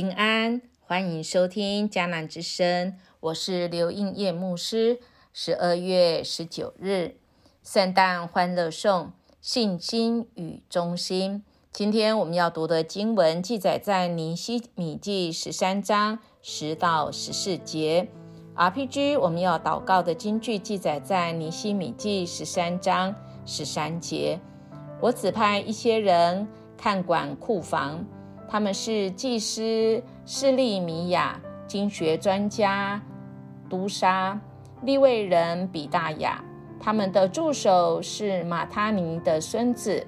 平安，欢迎收听迦南之声，我是刘应叶牧师。十二月十九日，圣诞欢乐颂，信心与忠心。今天我们要读的经文记载在尼西米记十三章十到十四节。RPG 我们要祷告的经句记载在尼西米记十三章十三节。我指派一些人看管库房。他们是祭司施利米亚、经学专家都沙、利未人比大雅。他们的助手是马他尼的孙子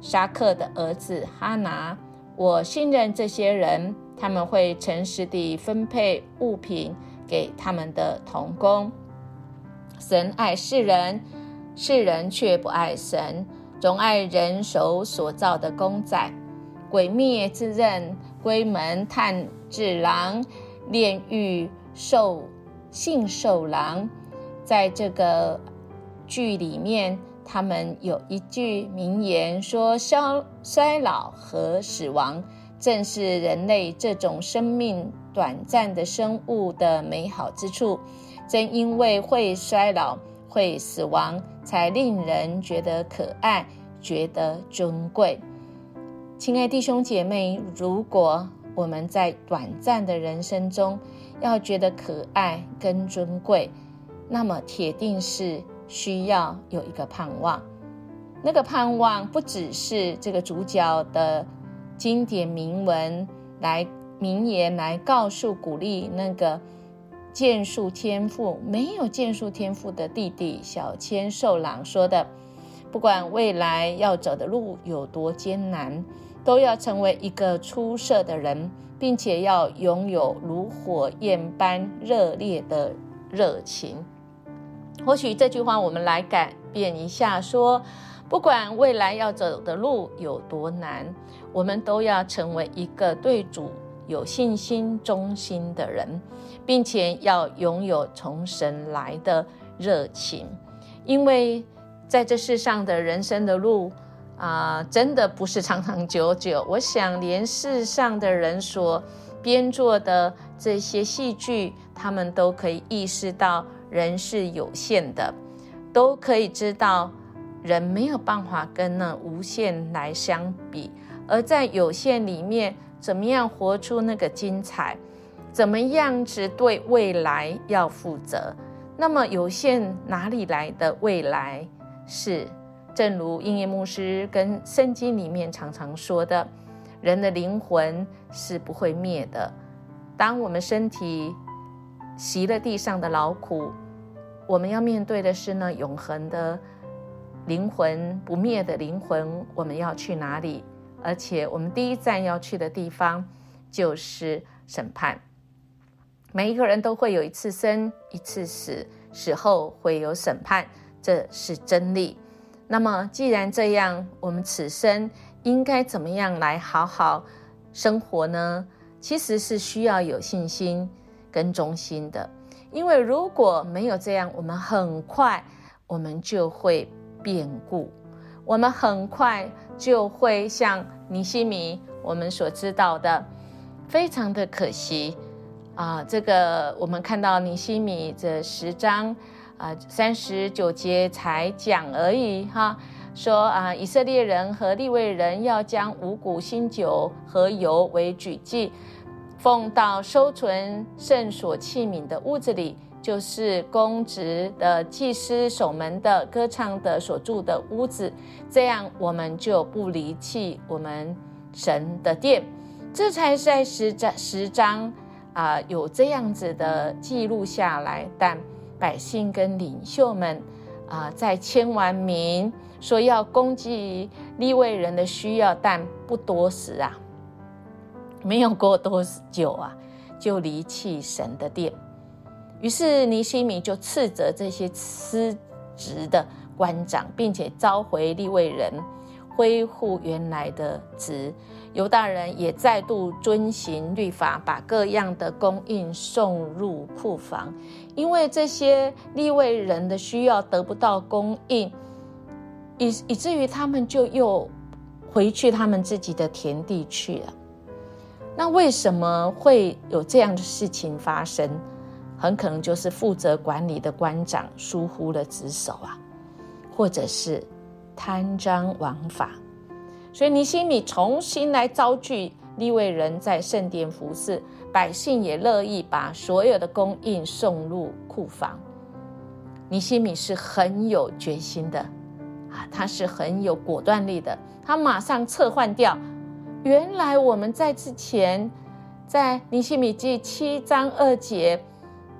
沙克的儿子哈拿。我信任这些人，他们会诚实地分配物品给他们的童工。神爱世人，世人却不爱神，总爱人手所造的公仔。鬼灭之刃，龟门炭治郎，炼狱兽信兽郎，在这个剧里面，他们有一句名言说：“消衰老和死亡，正是人类这种生命短暂的生物的美好之处。正因为会衰老、会死亡，才令人觉得可爱，觉得尊贵。”亲爱弟兄姐妹，如果我们在短暂的人生中要觉得可爱跟尊贵，那么铁定是需要有一个盼望。那个盼望不只是这个主角的经典名文来名言来告诉鼓励那个剑术天赋没有剑术天赋的弟弟小千寿郎说的：不管未来要走的路有多艰难。都要成为一个出色的人，并且要拥有如火焰般热烈的热情。或许这句话我们来改变一下，说：不管未来要走的路有多难，我们都要成为一个对主有信心、忠心的人，并且要拥有从神来的热情，因为在这世上的人生的路。啊，真的不是长长久久。我想，连世上的人所编作的这些戏剧，他们都可以意识到人是有限的，都可以知道人没有办法跟那无限来相比。而在有限里面，怎么样活出那个精彩？怎么样子对未来要负责？那么有限哪里来的未来？是。正如音乐牧师跟圣经里面常常说的，人的灵魂是不会灭的。当我们身体习了地上的劳苦，我们要面对的是呢永恒的灵魂不灭的灵魂。我们要去哪里？而且我们第一站要去的地方就是审判。每一个人都会有一次生一次死，死后会有审判，这是真理。那么，既然这样，我们此生应该怎么样来好好生活呢？其实是需要有信心跟忠心的，因为如果没有这样，我们很快我们就会变故，我们很快就会像尼西米我们所知道的，非常的可惜啊！这个我们看到尼西米这十章。啊，三十九节才讲而已哈。说啊，以色列人和利未人要将五谷、新酒和油为举祭，奉到收存圣所器皿的屋子里，就是公职的祭司守门的、歌唱的所住的屋子。这样，我们就不离弃我们神的殿。这才在十章十章啊，有这样子的记录下来，但。百姓跟领袖们啊，在签完名说要攻击利未人的需要，但不多时啊，没有过多久啊，就离弃神的殿。于是尼西米就斥责这些失职的官长，并且召回利未人。恢复原来的职，犹大人也再度遵行律法，把各样的供应送入库房，因为这些立位人的需要得不到供应，以以至于他们就又回去他们自己的田地去了。那为什么会有这样的事情发生？很可能就是负责管理的官长疏忽了职守啊，或者是贪赃枉法。所以尼西米重新来招聚利未人在圣殿服侍，百姓也乐意把所有的供应送入库房。尼西米是很有决心的啊，他是很有果断力的，他马上撤换掉。原来我们在之前在尼西米记七章二节，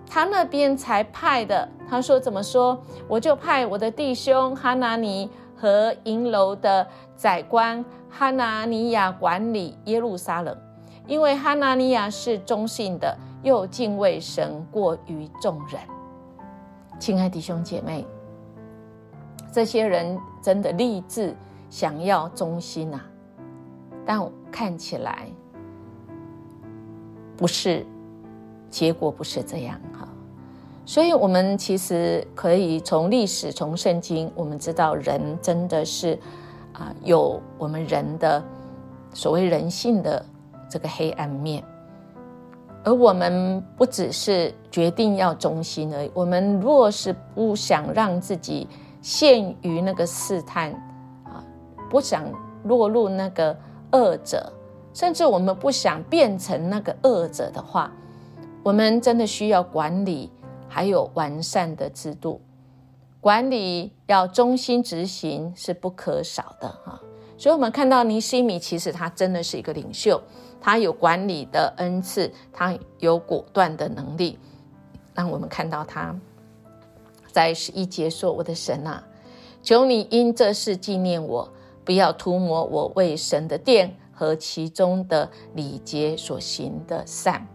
他那边才派的。他说怎么说？我就派我的弟兄哈拿尼。和银楼的宰官哈拿尼亚管理耶路撒冷，因为哈拿尼亚是忠信的，又敬畏神过于众人。亲爱弟兄姐妹，这些人真的立志想要忠心啊，但看起来不是，结果不是这样。所以，我们其实可以从历史、从圣经，我们知道人真的是啊，有我们人的所谓人性的这个黑暗面。而我们不只是决定要忠心而已，我们若是不想让自己陷于那个试探啊，不想落入那个恶者，甚至我们不想变成那个恶者的话，我们真的需要管理。还有完善的制度管理，要忠心执行是不可少的哈。所以，我们看到尼西米其实他真的是一个领袖，他有管理的恩赐，他有果断的能力。让我们看到他在十一节说：“我的神啊，求你因这事纪念我，不要涂抹我为神的殿和其中的礼节所行的善。”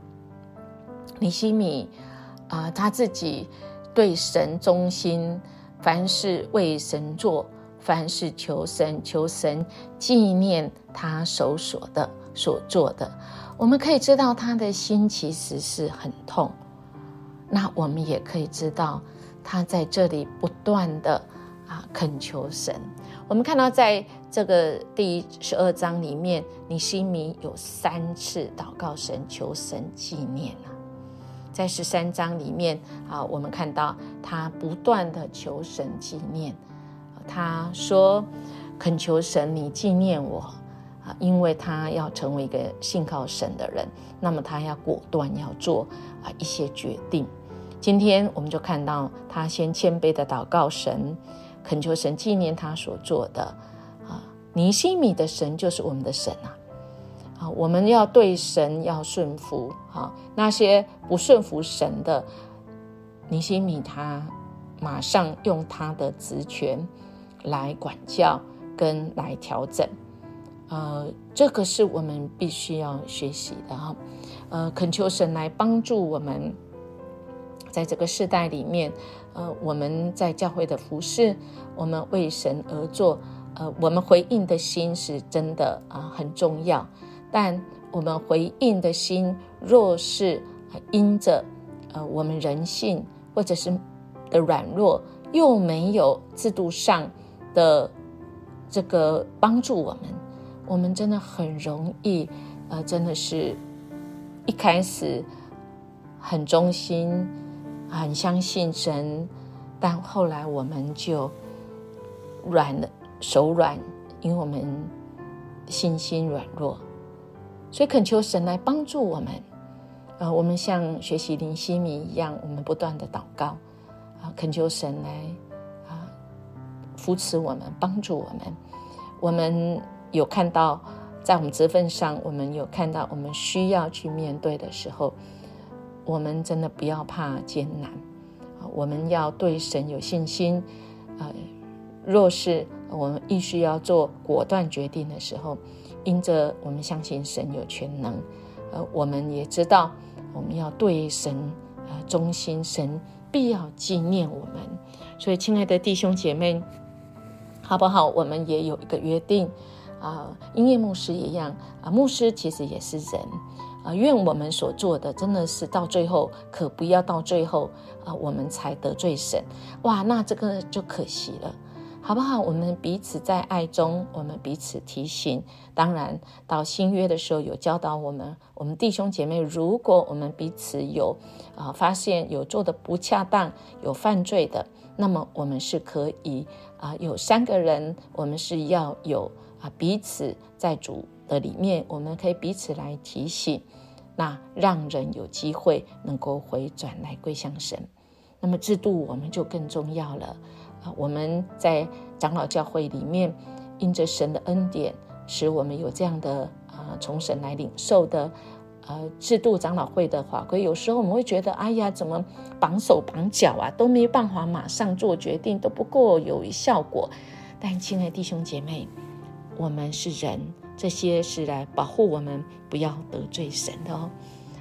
尼西米。啊，他自己对神忠心，凡事为神做，凡事求神，求神纪念他手所的所做的。我们可以知道他的心其实是很痛。那我们也可以知道，他在这里不断的啊恳求神。我们看到在这个第十二章里面，你心里有三次祷告神，求神纪念啊。在十三章里面啊，我们看到他不断的求神纪念，他说恳求神你纪念我啊，因为他要成为一个信靠神的人，那么他要果断要做啊一些决定。今天我们就看到他先谦卑的祷告神，恳求神纪念他所做的啊。尼西米的神就是我们的神啊。啊，我们要对神要顺服，啊，那些不顺服神的尼西米，他马上用他的职权来管教跟来调整，呃，这个是我们必须要学习的哈，呃，恳求神来帮助我们，在这个时代里面，呃，我们在教会的服侍，我们为神而做，呃，我们回应的心是真的啊，很重要。但我们回应的心，若是因着呃我们人性或者是的软弱，又没有制度上的这个帮助我们，我们真的很容易呃真的是一开始很忠心、很相信神，但后来我们就软了手软，因为我们信心软弱。所以恳求神来帮助我们，呃，我们像学习林西米一样，我们不断的祷告，啊，恳求神来啊扶持我们，帮助我们。我们有看到在我们职份上，我们有看到我们需要去面对的时候，我们真的不要怕艰难，啊，我们要对神有信心，啊，若是我们必须要做果断决定的时候。因着我们相信神有全能，呃，我们也知道我们要对神呃忠心，神必要纪念我们。所以，亲爱的弟兄姐妹，好不好？我们也有一个约定啊，音乐牧师一样啊，牧师其实也是人啊。愿我们所做的真的是到最后，可不要到最后啊，我们才得罪神哇，那这个就可惜了。好不好？我们彼此在爱中，我们彼此提醒。当然，到新约的时候有教导我们，我们弟兄姐妹，如果我们彼此有啊发现有做的不恰当、有犯罪的，那么我们是可以啊有三个人，我们是要有啊彼此在主的里面，我们可以彼此来提醒，那让人有机会能够回转来归向神。那么制度我们就更重要了。啊，我们在长老教会里面，因着神的恩典，使我们有这样的啊，从神来领受的呃制度长老会的法规。有时候我们会觉得，哎呀，怎么绑手绑脚啊，都没办法马上做决定，都不够有效果。但亲爱弟兄姐妹，我们是人，这些是来保护我们，不要得罪神的哦，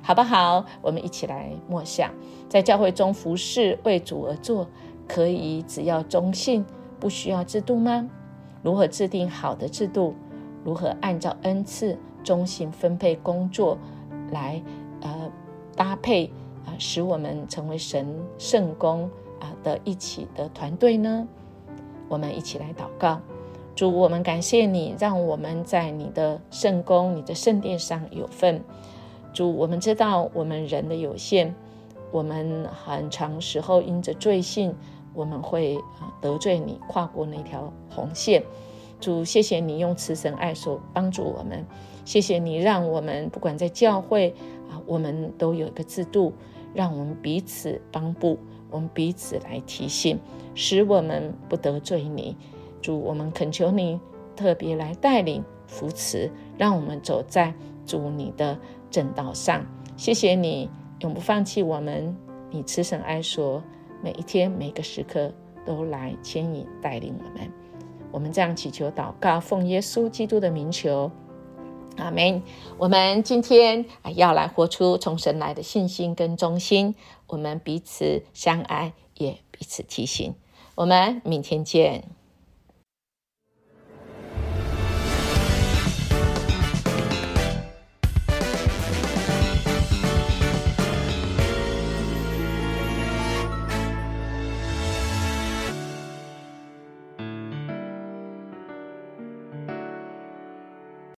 好不好？我们一起来默想，在教会中服侍，为主而做。可以只要忠信，不需要制度吗？如何制定好的制度？如何按照恩赐忠信分配工作来呃搭配啊，使我们成为神圣工啊的一起的团队呢？我们一起来祷告，主，我们感谢你，让我们在你的圣功、你的圣殿上有份。主，我们知道我们人的有限，我们很长时候因着罪性。我们会啊得罪你，跨过那条红线。主，谢谢你用慈神爱手帮助我们，谢谢你让我们不管在教会啊，我们都有一个制度，让我们彼此帮助，我们彼此来提醒，使我们不得罪你。主，我们恳求你特别来带领扶持，让我们走在主你的正道上。谢谢你永不放弃我们，你慈神爱所。每一天，每个时刻都来牵引带领我们。我们这样祈求祷告，奉耶稣基督的名求，阿门。我们今天，要来活出从神来的信心跟忠心。我们彼此相爱，也彼此提醒。我们明天见。